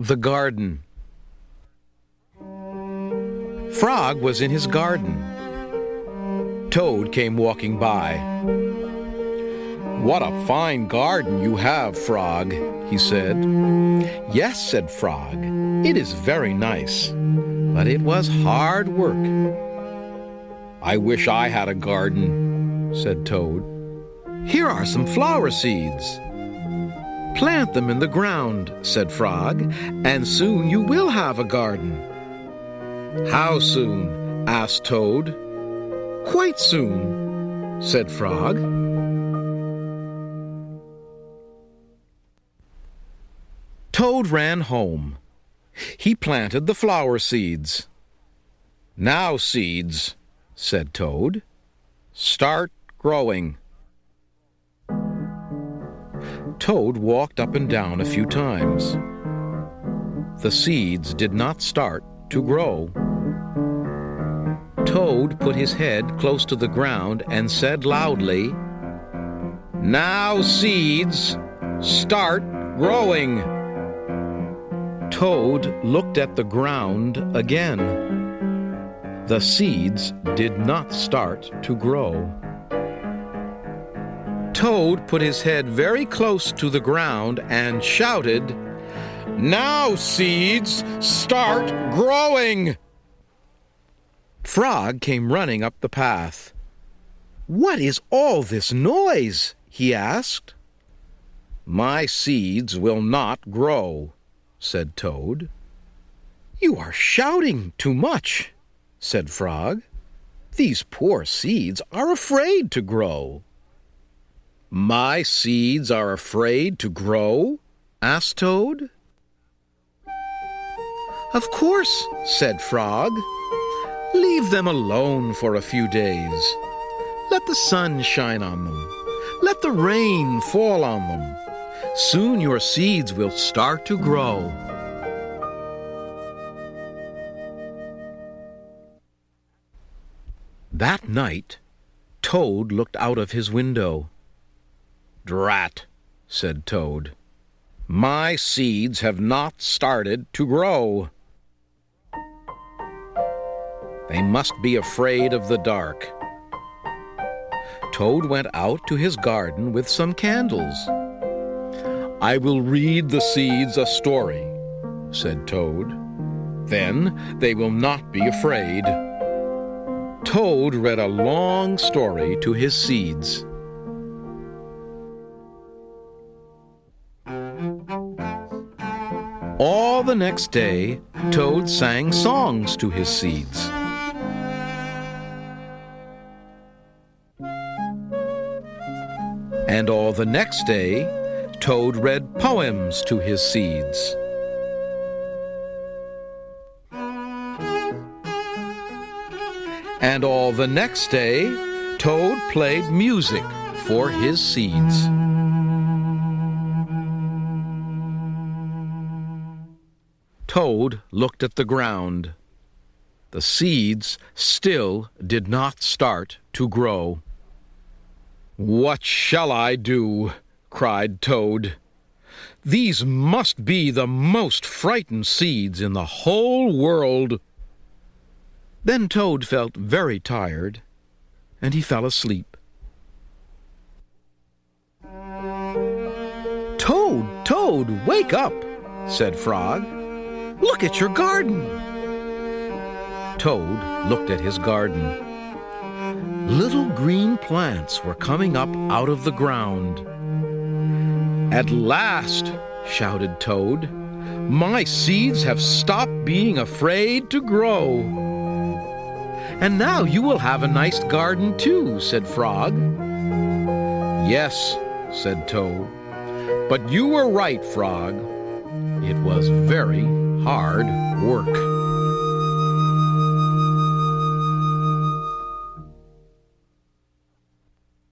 The garden. Frog was in his garden. Toad came walking by. What a fine garden you have, Frog, he said. Yes, said Frog, it is very nice, but it was hard work. I wish I had a garden, said Toad. Here are some flower seeds. Plant them in the ground, said Frog, and soon you will have a garden. How soon? asked Toad. Quite soon, said Frog. Toad ran home. He planted the flower seeds. Now, seeds, said Toad, start growing. Toad walked up and down a few times. The seeds did not start to grow. Toad put his head close to the ground and said loudly, Now, seeds, start growing. Toad looked at the ground again. The seeds did not start to grow. Toad put his head very close to the ground and shouted, Now, seeds, start growing! Frog came running up the path. What is all this noise? he asked. My seeds will not grow, said Toad. You are shouting too much, said Frog. These poor seeds are afraid to grow. My seeds are afraid to grow? asked Toad. Of course, said Frog. Leave them alone for a few days. Let the sun shine on them. Let the rain fall on them. Soon your seeds will start to grow. That night, Toad looked out of his window. Drat, said Toad. My seeds have not started to grow. They must be afraid of the dark. Toad went out to his garden with some candles. I will read the seeds a story, said Toad. Then they will not be afraid. Toad read a long story to his seeds. All the next day, Toad sang songs to his seeds. And all the next day, Toad read poems to his seeds. And all the next day, Toad played music for his seeds. Toad looked at the ground. The seeds still did not start to grow. What shall I do? cried Toad. These must be the most frightened seeds in the whole world. Then Toad felt very tired, and he fell asleep. Toad, Toad, wake up, said Frog. Look at your garden. Toad looked at his garden. Little green plants were coming up out of the ground. At last, shouted Toad, my seeds have stopped being afraid to grow. And now you will have a nice garden too, said Frog. Yes, said Toad, but you were right, Frog. It was very hard work.